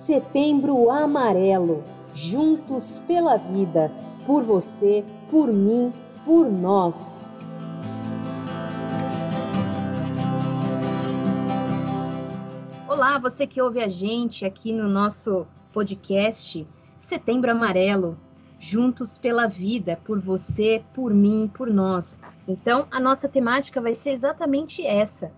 Setembro Amarelo, juntos pela vida, por você, por mim, por nós. Olá, você que ouve a gente aqui no nosso podcast Setembro Amarelo, juntos pela vida, por você, por mim, por nós. Então, a nossa temática vai ser exatamente essa: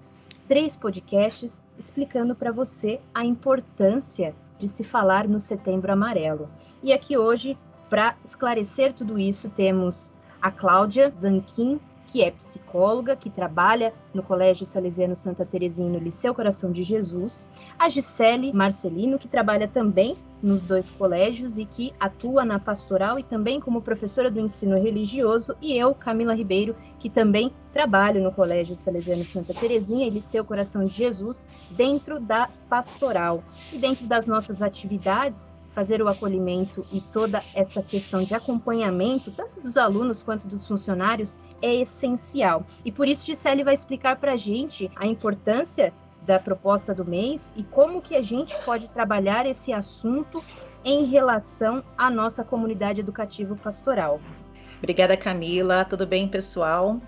três podcasts explicando para você a importância de se falar no Setembro Amarelo. E aqui hoje, para esclarecer tudo isso, temos a Cláudia Zanquim, que é psicóloga, que trabalha no Colégio Salesiano Santa Terezinha no Liceu Coração de Jesus, a Gisele Marcelino, que trabalha também nos dois colégios e que atua na pastoral e também como professora do ensino religioso, e eu, Camila Ribeiro, que também trabalho no Colégio Salesiano Santa Terezinha e Liceu Coração de Jesus, dentro da pastoral. E dentro das nossas atividades, fazer o acolhimento e toda essa questão de acompanhamento, tanto dos alunos quanto dos funcionários, é essencial. E por isso, Gisele vai explicar para a gente a importância da proposta do mês e como que a gente pode trabalhar esse assunto em relação à nossa comunidade educativa pastoral. Obrigada, Camila. Tudo bem, pessoal?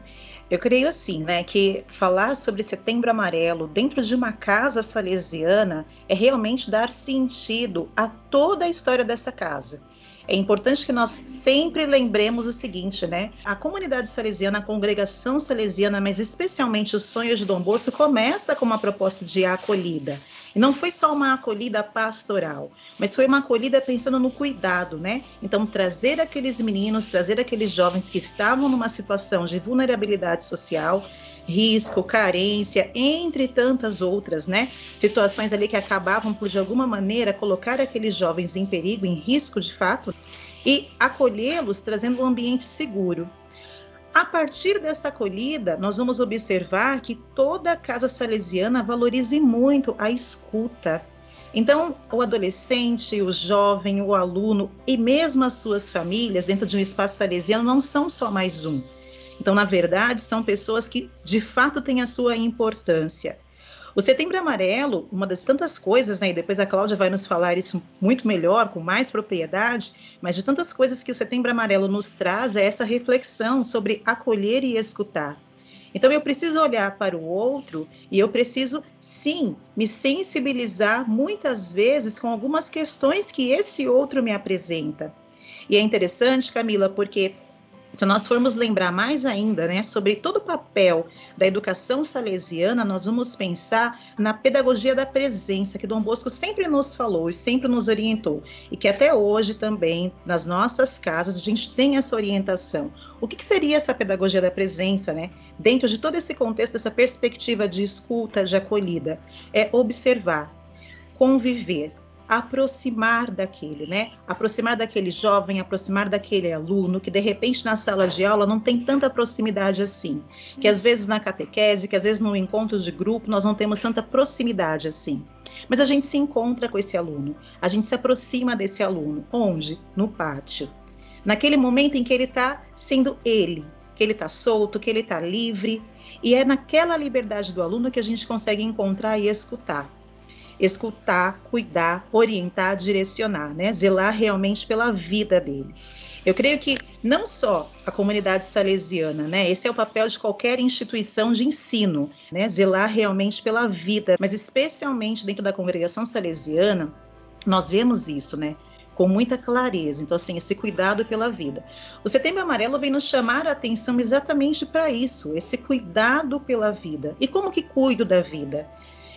Eu creio assim, né, que falar sobre Setembro Amarelo dentro de uma casa salesiana é realmente dar sentido a toda a história dessa casa. É importante que nós sempre lembremos o seguinte, né? A comunidade salesiana, a congregação salesiana, mas especialmente o sonho de Dom Bosco, começa com uma proposta de acolhida. E não foi só uma acolhida pastoral, mas foi uma acolhida pensando no cuidado, né? Então, trazer aqueles meninos, trazer aqueles jovens que estavam numa situação de vulnerabilidade social, risco, carência, entre tantas outras, né? Situações ali que acabavam por de alguma maneira colocar aqueles jovens em perigo, em risco de fato, e acolhê-los trazendo um ambiente seguro. A partir dessa acolhida, nós vamos observar que toda a casa salesiana valorize muito a escuta. Então, o adolescente, o jovem, o aluno e mesmo as suas famílias dentro de um espaço salesiano não são só mais um então, na verdade, são pessoas que de fato têm a sua importância. O Setembro Amarelo, uma das tantas coisas, né, e depois a Cláudia vai nos falar isso muito melhor, com mais propriedade, mas de tantas coisas que o Setembro Amarelo nos traz é essa reflexão sobre acolher e escutar. Então eu preciso olhar para o outro e eu preciso, sim, me sensibilizar muitas vezes com algumas questões que esse outro me apresenta. E é interessante, Camila, porque se nós formos lembrar mais ainda né, sobre todo o papel da educação salesiana, nós vamos pensar na pedagogia da presença, que Dom Bosco sempre nos falou e sempre nos orientou, e que até hoje também, nas nossas casas, a gente tem essa orientação. O que, que seria essa pedagogia da presença, né? Dentro de todo esse contexto, essa perspectiva de escuta, de acolhida, é observar, conviver, aproximar daquele, né? Aproximar daquele jovem, aproximar daquele aluno que de repente na sala de aula não tem tanta proximidade assim, que às vezes na catequese, que às vezes no encontro de grupo nós não temos tanta proximidade assim. Mas a gente se encontra com esse aluno, a gente se aproxima desse aluno, onde? No pátio. Naquele momento em que ele está sendo ele, que ele está solto, que ele está livre, e é naquela liberdade do aluno que a gente consegue encontrar e escutar escutar, cuidar, orientar, direcionar, né? Zelar realmente pela vida dele. Eu creio que não só a comunidade salesiana, né? Esse é o papel de qualquer instituição de ensino, né? Zelar realmente pela vida, mas especialmente dentro da congregação salesiana, nós vemos isso, né? Com muita clareza. Então, assim, esse cuidado pela vida. O Setembro Amarelo vem nos chamar a atenção exatamente para isso, esse cuidado pela vida. E como que cuido da vida?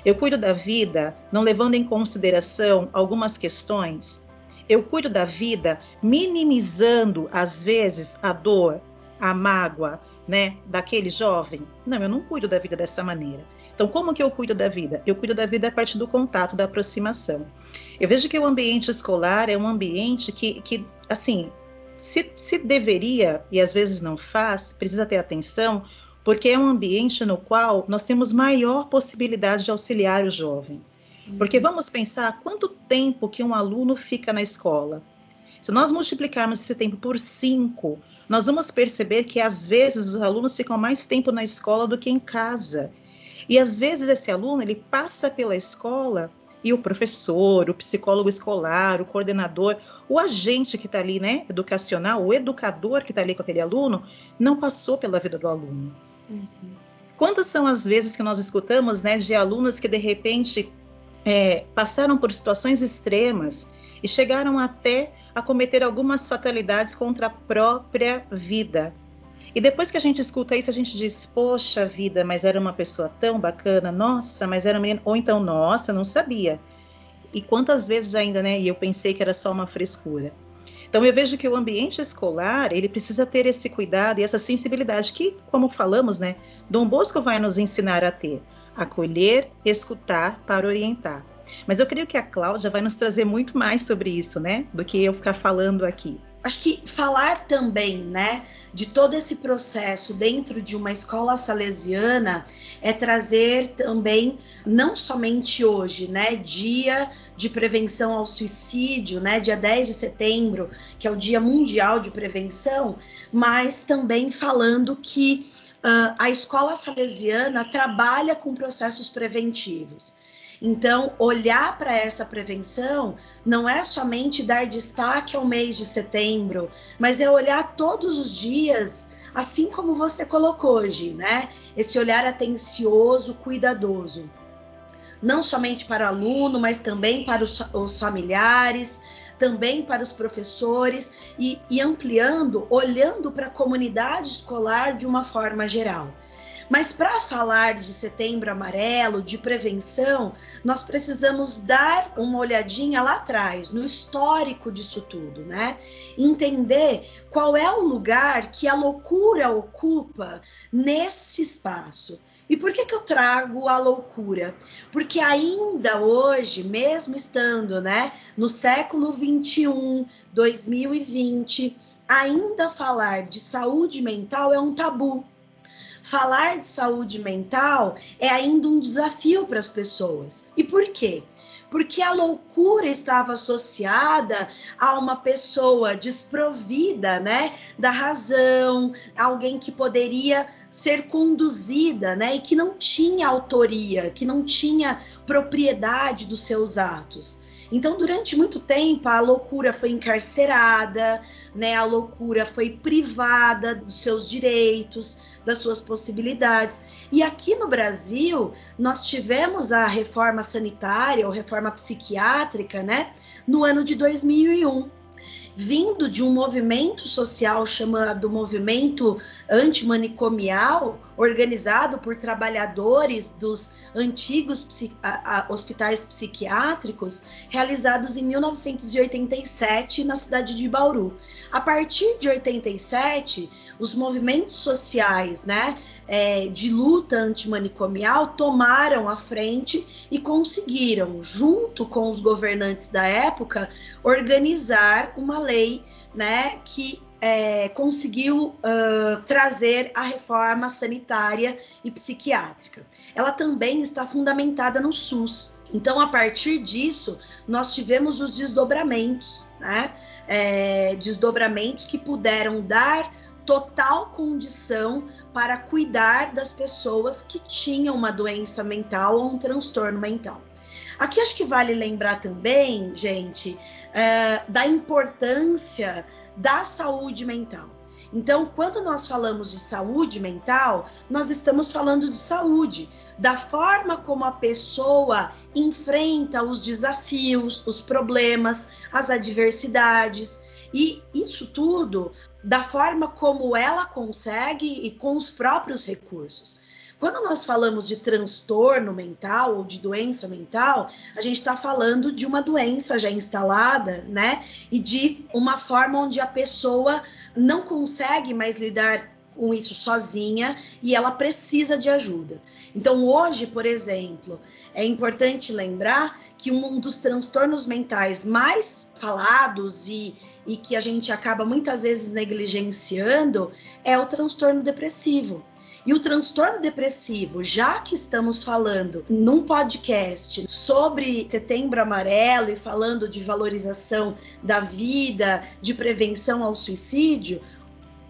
Eu cuido da vida não levando em consideração algumas questões. Eu cuido da vida minimizando, às vezes, a dor, a mágoa, né, daquele jovem. Não, eu não cuido da vida dessa maneira. Então, como que eu cuido da vida? Eu cuido da vida a partir do contato, da aproximação. Eu vejo que o ambiente escolar é um ambiente que, que assim, se, se deveria, e às vezes não faz, precisa ter atenção, porque é um ambiente no qual nós temos maior possibilidade de auxiliar o jovem. Porque uhum. vamos pensar quanto tempo que um aluno fica na escola. Se nós multiplicarmos esse tempo por cinco, nós vamos perceber que às vezes os alunos ficam mais tempo na escola do que em casa. E às vezes esse aluno ele passa pela escola E o professor, o psicólogo escolar, o coordenador, o agente que está ali, né, educacional, o educador que está ali com aquele aluno, não passou pela vida do aluno. Quantas são as vezes que nós escutamos, né, de alunos que de repente é, passaram por situações extremas e chegaram até a cometer algumas fatalidades contra a própria vida. E depois que a gente escuta isso, a gente diz: Poxa vida, mas era uma pessoa tão bacana, nossa, mas era uma Ou então, nossa, não sabia. E quantas vezes ainda, né? E eu pensei que era só uma frescura. Então eu vejo que o ambiente escolar ele precisa ter esse cuidado e essa sensibilidade que, como falamos, né, Dom Bosco vai nos ensinar a ter, acolher, escutar para orientar. Mas eu creio que a Cláudia vai nos trazer muito mais sobre isso, né, do que eu ficar falando aqui acho que falar também, né, de todo esse processo dentro de uma escola salesiana é trazer também, não somente hoje, né, dia de prevenção ao suicídio, né, dia 10 de setembro, que é o Dia Mundial de Prevenção, mas também falando que uh, a escola salesiana trabalha com processos preventivos. Então, olhar para essa prevenção não é somente dar destaque ao mês de setembro, mas é olhar todos os dias, assim como você colocou hoje, né? Esse olhar atencioso, cuidadoso. Não somente para o aluno, mas também para os, os familiares, também para os professores e, e ampliando, olhando para a comunidade escolar de uma forma geral. Mas para falar de setembro amarelo, de prevenção, nós precisamos dar uma olhadinha lá atrás, no histórico disso tudo, né? Entender qual é o lugar que a loucura ocupa nesse espaço. E por que, que eu trago a loucura? Porque ainda hoje, mesmo estando né, no século 21, 2020, ainda falar de saúde mental é um tabu falar de saúde mental é ainda um desafio para as pessoas. E por quê? Porque a loucura estava associada a uma pessoa desprovida, né, da razão, alguém que poderia ser conduzida, né, e que não tinha autoria, que não tinha propriedade dos seus atos. Então, durante muito tempo, a loucura foi encarcerada, né? A loucura foi privada dos seus direitos, das suas possibilidades. E aqui no Brasil, nós tivemos a reforma sanitária ou reforma psiquiátrica, né? No ano de 2001 vindo de um movimento social chamado Movimento Antimanicomial, organizado por trabalhadores dos antigos hospitais psiquiátricos, realizados em 1987 na cidade de Bauru. A partir de 87, os movimentos sociais né, é, de luta antimanicomial tomaram a frente e conseguiram, junto com os governantes da época, organizar uma lei né, que é, conseguiu uh, trazer a reforma sanitária e psiquiátrica. Ela também está fundamentada no SUS. Então, a partir disso, nós tivemos os desdobramentos, né? É, desdobramentos que puderam dar total condição para cuidar das pessoas que tinham uma doença mental ou um transtorno mental. Aqui acho que vale lembrar também, gente, é, da importância da saúde mental. Então, quando nós falamos de saúde mental, nós estamos falando de saúde, da forma como a pessoa enfrenta os desafios, os problemas, as adversidades, e isso tudo da forma como ela consegue e com os próprios recursos. Quando nós falamos de transtorno mental ou de doença mental, a gente está falando de uma doença já instalada, né? E de uma forma onde a pessoa não consegue mais lidar com isso sozinha e ela precisa de ajuda. Então, hoje, por exemplo, é importante lembrar que um dos transtornos mentais mais falados e, e que a gente acaba muitas vezes negligenciando é o transtorno depressivo. E o transtorno depressivo, já que estamos falando num podcast sobre setembro amarelo e falando de valorização da vida, de prevenção ao suicídio,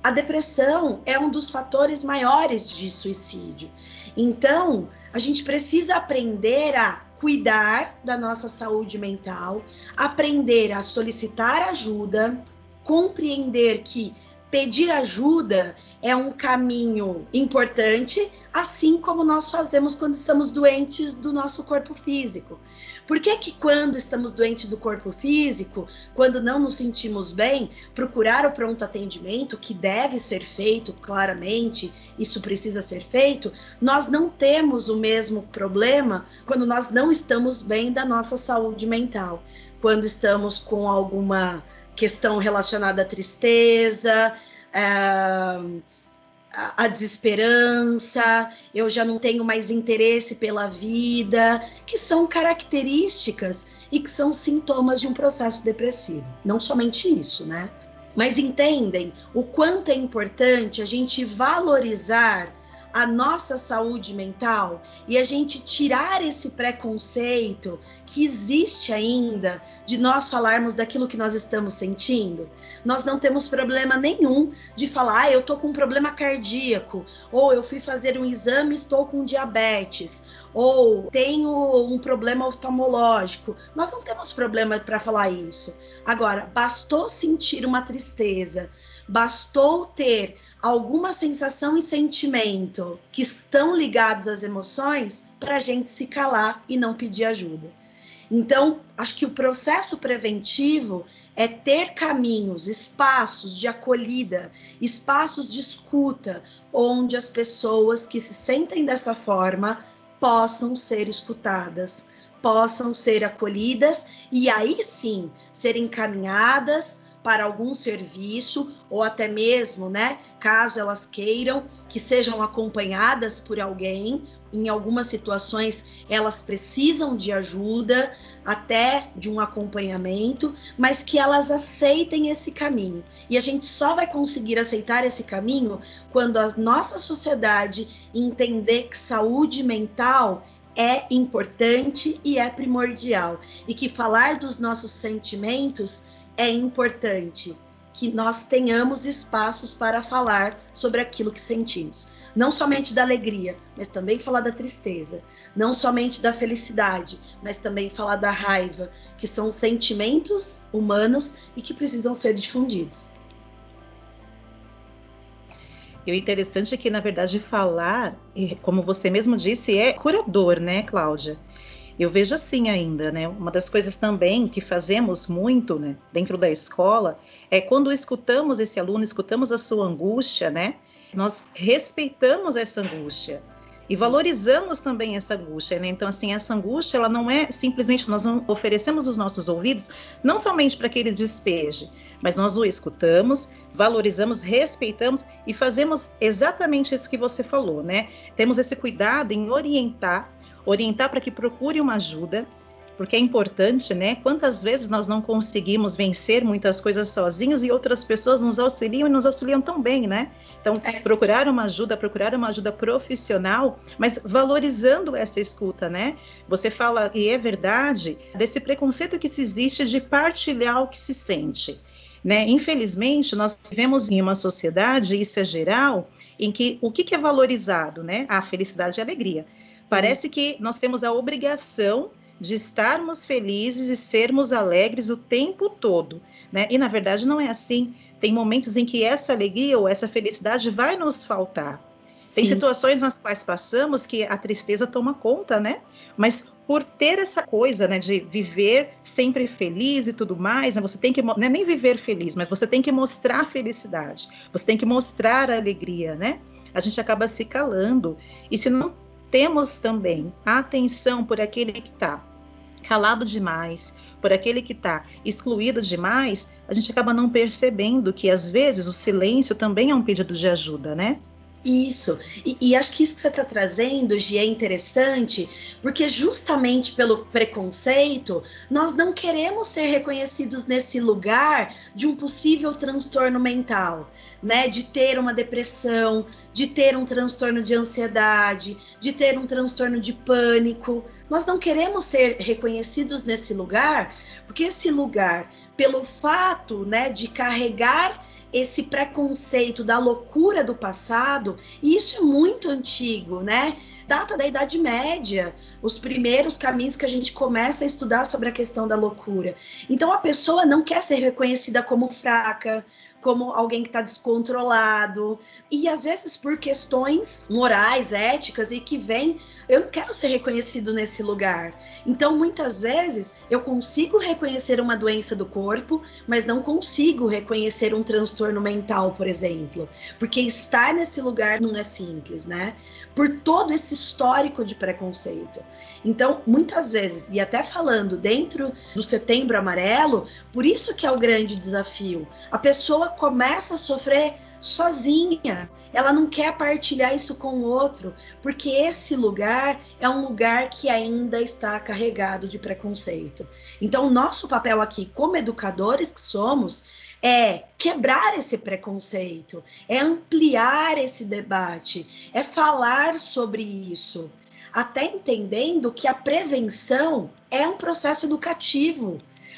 a depressão é um dos fatores maiores de suicídio. Então, a gente precisa aprender a cuidar da nossa saúde mental, aprender a solicitar ajuda, compreender que pedir ajuda é um caminho importante, assim como nós fazemos quando estamos doentes do nosso corpo físico. Por que que quando estamos doentes do corpo físico, quando não nos sentimos bem, procurar o pronto atendimento, que deve ser feito claramente, isso precisa ser feito, nós não temos o mesmo problema quando nós não estamos bem da nossa saúde mental, quando estamos com alguma questão relacionada à tristeza, à, à desesperança, eu já não tenho mais interesse pela vida, que são características e que são sintomas de um processo depressivo. Não somente isso, né? Mas entendem o quanto é importante a gente valorizar a nossa saúde mental e a gente tirar esse preconceito que existe ainda de nós falarmos daquilo que nós estamos sentindo, nós não temos problema nenhum de falar, ah, eu tô com um problema cardíaco, ou eu fui fazer um exame estou com diabetes, ou tenho um problema oftalmológico. Nós não temos problema para falar isso. Agora, bastou sentir uma tristeza, bastou ter alguma sensação e sentimento que estão ligados às emoções para a gente se calar e não pedir ajuda. Então, acho que o processo preventivo é ter caminhos, espaços de acolhida, espaços de escuta, onde as pessoas que se sentem dessa forma possam ser escutadas, possam ser acolhidas e aí sim ser encaminhadas para algum serviço ou até mesmo, né, caso elas queiram que sejam acompanhadas por alguém, em algumas situações elas precisam de ajuda, até de um acompanhamento, mas que elas aceitem esse caminho. E a gente só vai conseguir aceitar esse caminho quando a nossa sociedade entender que saúde mental é importante e é primordial e que falar dos nossos sentimentos é importante que nós tenhamos espaços para falar sobre aquilo que sentimos. Não somente da alegria, mas também falar da tristeza. Não somente da felicidade, mas também falar da raiva, que são sentimentos humanos e que precisam ser difundidos. E o interessante é que, na verdade, falar, como você mesmo disse, é curador, né, Cláudia? Eu vejo assim ainda, né? Uma das coisas também que fazemos muito, né, dentro da escola, é quando escutamos esse aluno, escutamos a sua angústia, né? Nós respeitamos essa angústia e valorizamos também essa angústia, né? Então, assim, essa angústia, ela não é simplesmente nós oferecemos os nossos ouvidos, não somente para que ele despeje, mas nós o escutamos, valorizamos, respeitamos e fazemos exatamente isso que você falou, né? Temos esse cuidado em orientar orientar para que procure uma ajuda, porque é importante, né? Quantas vezes nós não conseguimos vencer muitas coisas sozinhos e outras pessoas nos auxiliam e nos auxiliam tão bem, né? Então, é. procurar uma ajuda, procurar uma ajuda profissional, mas valorizando essa escuta, né? Você fala, e é verdade, desse preconceito que se existe de partilhar o que se sente. Né? Infelizmente, nós vivemos em uma sociedade, isso é geral, em que o que, que é valorizado? Né? A felicidade e a alegria. Parece que nós temos a obrigação de estarmos felizes e sermos alegres o tempo todo, né? E na verdade não é assim. Tem momentos em que essa alegria ou essa felicidade vai nos faltar. Tem Sim. situações nas quais passamos que a tristeza toma conta, né? Mas por ter essa coisa, né, de viver sempre feliz e tudo mais, né, você tem que não é nem viver feliz, mas você tem que mostrar felicidade. Você tem que mostrar a alegria, né? A gente acaba se calando. E se não temos também atenção por aquele que está calado demais, por aquele que está excluído demais, a gente acaba não percebendo que às vezes o silêncio também é um pedido de ajuda, né? Isso. E, e, acho que isso que você está trazendo, Gi, é interessante, porque justamente pelo preconceito, nós não queremos ser reconhecidos nesse lugar de um possível transtorno mental, né? De ter uma depressão, de ter um transtorno de ansiedade, de ter um transtorno de pânico. Nós não queremos ser reconhecidos nesse lugar, porque esse lugar, pelo fato, né, de carregar esse preconceito da loucura do passado, e isso é muito antigo, né? data da Idade Média, os primeiros caminhos que a gente começa a estudar sobre a questão da loucura. Então a pessoa não quer ser reconhecida como fraca, como alguém que está descontrolado. E às vezes por questões morais, éticas e que vem, eu não quero ser reconhecido nesse lugar. Então muitas vezes eu consigo reconhecer uma doença do corpo, mas não consigo reconhecer um transtorno mental, por exemplo, porque estar nesse lugar não é simples, né? Por todo esse histórico de preconceito. Então, muitas vezes, e até falando dentro do Setembro Amarelo, por isso que é o grande desafio. A pessoa começa a sofrer sozinha. Ela não quer partilhar isso com o outro, porque esse lugar é um lugar que ainda está carregado de preconceito. Então, nosso papel aqui, como educadores que somos, é quebrar esse preconceito, é ampliar esse debate, é falar sobre isso, até entendendo que a prevenção é um processo educativo.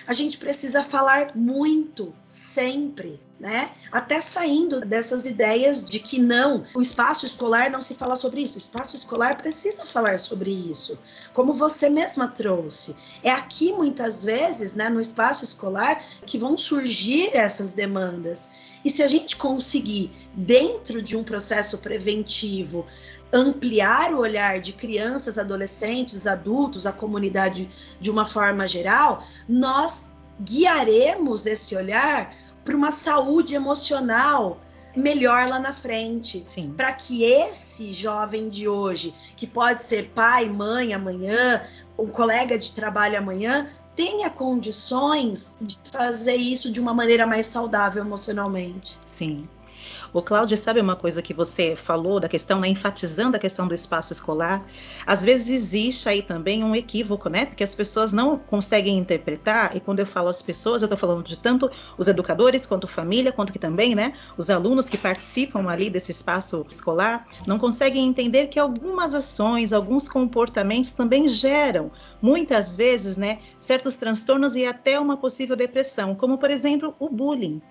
A gente precisa falar muito, sempre né? Até saindo dessas ideias de que não, o espaço escolar não se fala sobre isso. O espaço escolar precisa falar sobre isso, como você mesma trouxe. É aqui muitas vezes, né, no espaço escolar, que vão surgir essas demandas. E se a gente conseguir, dentro de um processo preventivo, ampliar o olhar de crianças, adolescentes, adultos, a comunidade de uma forma geral, nós guiaremos esse olhar para uma saúde emocional melhor lá na frente. Para que esse jovem de hoje, que pode ser pai, mãe amanhã, um colega de trabalho amanhã, tenha condições de fazer isso de uma maneira mais saudável emocionalmente. Sim. O Cláudio, sabe uma coisa que você falou da questão, né, enfatizando a questão do espaço escolar? Às vezes existe aí também um equívoco, né? Porque as pessoas não conseguem interpretar, e quando eu falo as pessoas, eu estou falando de tanto os educadores, quanto família, quanto que também, né, os alunos que participam ali desse espaço escolar, não conseguem entender que algumas ações, alguns comportamentos também geram, muitas vezes, né, certos transtornos e até uma possível depressão, como por exemplo o bullying.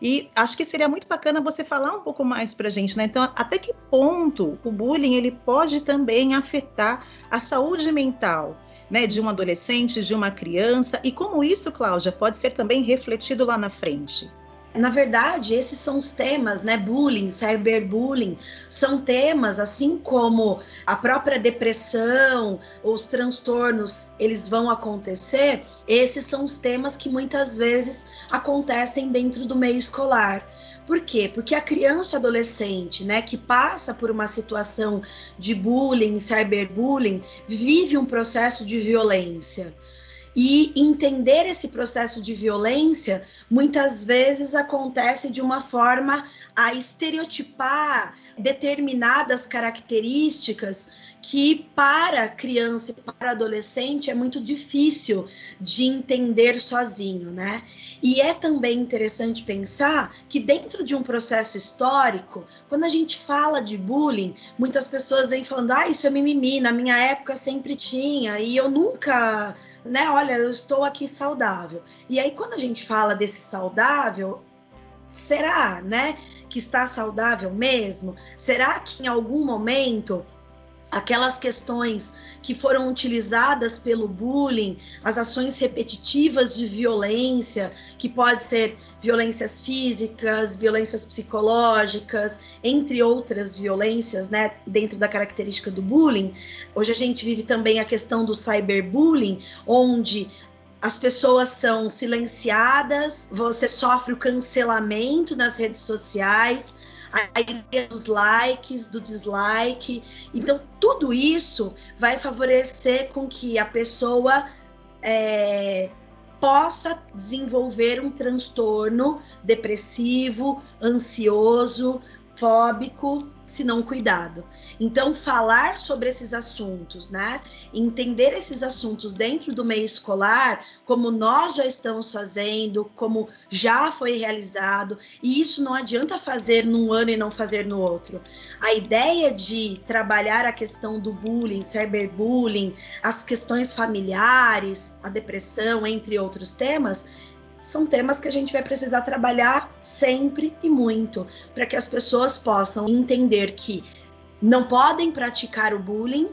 E acho que seria muito bacana você falar um pouco mais para a gente, né? Então, até que ponto o bullying ele pode também afetar a saúde mental, né, de um adolescente, de uma criança, e como isso, Cláudia, pode ser também refletido lá na frente? Na verdade, esses são os temas, né? Bullying, cyberbullying, são temas assim como a própria depressão, os transtornos, eles vão acontecer. Esses são os temas que muitas vezes acontecem dentro do meio escolar. Por quê? Porque a criança e adolescente, né, que passa por uma situação de bullying, cyberbullying, vive um processo de violência. E entender esse processo de violência muitas vezes acontece de uma forma a estereotipar determinadas características que para criança e para adolescente é muito difícil de entender sozinho, né? E é também interessante pensar que dentro de um processo histórico, quando a gente fala de bullying, muitas pessoas vêm falando: "Ah, isso é mimimi, na minha época sempre tinha e eu nunca né? Olha, eu estou aqui saudável. E aí, quando a gente fala desse saudável, será, né, que está saudável mesmo? Será que em algum momento aquelas questões que foram utilizadas pelo bullying, as ações repetitivas de violência, que pode ser violências físicas, violências psicológicas, entre outras violências, né, dentro da característica do bullying. Hoje a gente vive também a questão do cyberbullying, onde as pessoas são silenciadas, você sofre o cancelamento nas redes sociais, a ideia dos likes, do dislike. Então, tudo isso vai favorecer com que a pessoa é, possa desenvolver um transtorno depressivo, ansioso, fóbico, se não cuidado. Então, falar sobre esses assuntos, né? Entender esses assuntos dentro do meio escolar, como nós já estamos fazendo, como já foi realizado, e isso não adianta fazer num ano e não fazer no outro. A ideia de trabalhar a questão do bullying, cyberbullying, as questões familiares, a depressão, entre outros temas, são temas que a gente vai precisar trabalhar sempre e muito para que as pessoas possam entender que não podem praticar o bullying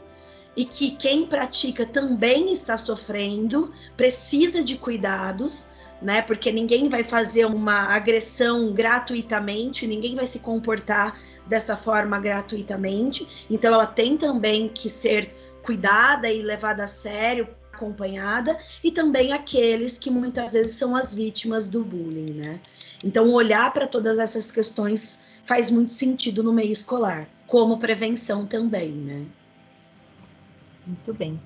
e que quem pratica também está sofrendo, precisa de cuidados, né? Porque ninguém vai fazer uma agressão gratuitamente, ninguém vai se comportar dessa forma gratuitamente. Então ela tem também que ser cuidada e levada a sério, acompanhada, e também aqueles que muitas vezes são as vítimas do bullying, né? Então olhar para todas essas questões faz muito sentido no meio escolar, como prevenção também, né? Muito bem.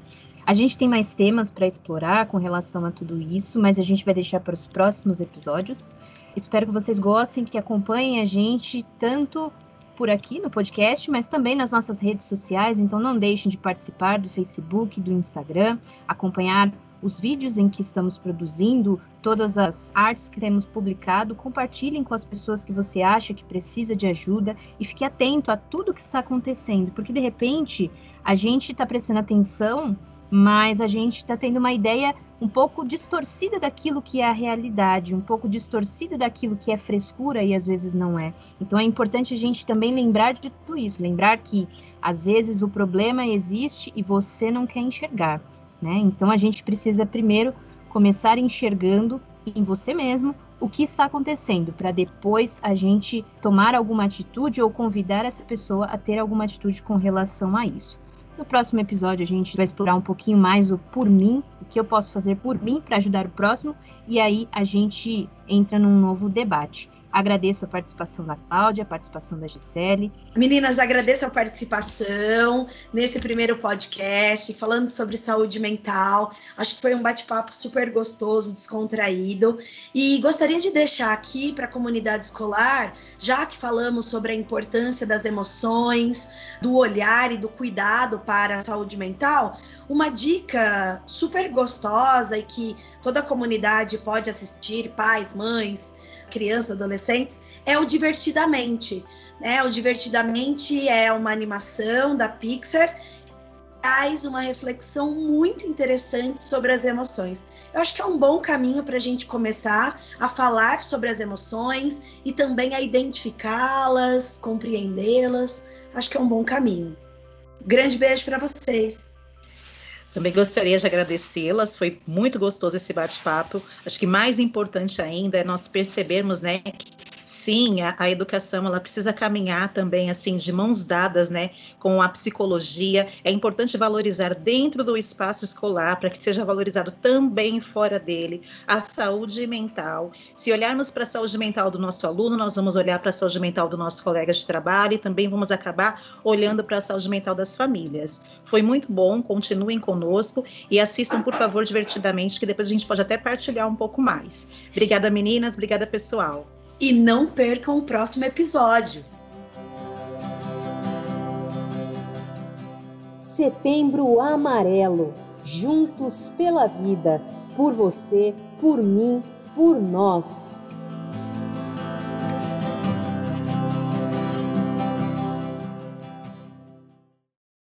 A gente tem mais temas para explorar com relação a tudo isso, mas a gente vai deixar para os próximos episódios. Espero que vocês gostem, que acompanhem a gente tanto por aqui no podcast, mas também nas nossas redes sociais. Então não deixem de participar do Facebook, do Instagram, acompanhar os vídeos em que estamos produzindo, todas as artes que temos publicado, compartilhem com as pessoas que você acha que precisa de ajuda e fique atento a tudo que está acontecendo, porque de repente a gente está prestando atenção, mas a gente está tendo uma ideia um pouco distorcida daquilo que é a realidade, um pouco distorcida daquilo que é frescura e às vezes não é. Então é importante a gente também lembrar de tudo isso, lembrar que às vezes o problema existe e você não quer enxergar. Né? Então a gente precisa primeiro começar enxergando em você mesmo o que está acontecendo, para depois a gente tomar alguma atitude ou convidar essa pessoa a ter alguma atitude com relação a isso. No próximo episódio a gente vai explorar um pouquinho mais o por mim, o que eu posso fazer por mim para ajudar o próximo, e aí a gente entra num novo debate. Agradeço a participação da Cláudia, a participação da Gisele. Meninas, agradeço a participação nesse primeiro podcast, falando sobre saúde mental. Acho que foi um bate-papo super gostoso, descontraído. E gostaria de deixar aqui para a comunidade escolar, já que falamos sobre a importância das emoções, do olhar e do cuidado para a saúde mental, uma dica super gostosa e que toda a comunidade pode assistir, pais, mães crianças, adolescentes, é o Divertidamente. Né? O Divertidamente é uma animação da Pixar traz uma reflexão muito interessante sobre as emoções. Eu acho que é um bom caminho para a gente começar a falar sobre as emoções e também a identificá-las, compreendê-las. Acho que é um bom caminho. Grande beijo para vocês. Também gostaria de agradecê-las, foi muito gostoso esse bate-papo. Acho que mais importante ainda é nós percebermos, né, que sim, a, a, educação ela precisa caminhar também assim de mãos dadas, né, com a psicologia. É importante valorizar dentro do espaço escolar para que seja valorizado também fora dele a saúde mental. Se olharmos para a saúde mental do nosso aluno, nós vamos olhar para a saúde mental do nosso colega de trabalho e também vamos acabar olhando para a saúde mental das famílias. Foi muito bom, continuem conosco e assistam, por favor, divertidamente, que depois a gente pode até partilhar um pouco mais. Obrigada, meninas, obrigada, pessoal. E não percam o próximo episódio. Setembro Amarelo. Juntos pela vida. Por você, por mim, por nós.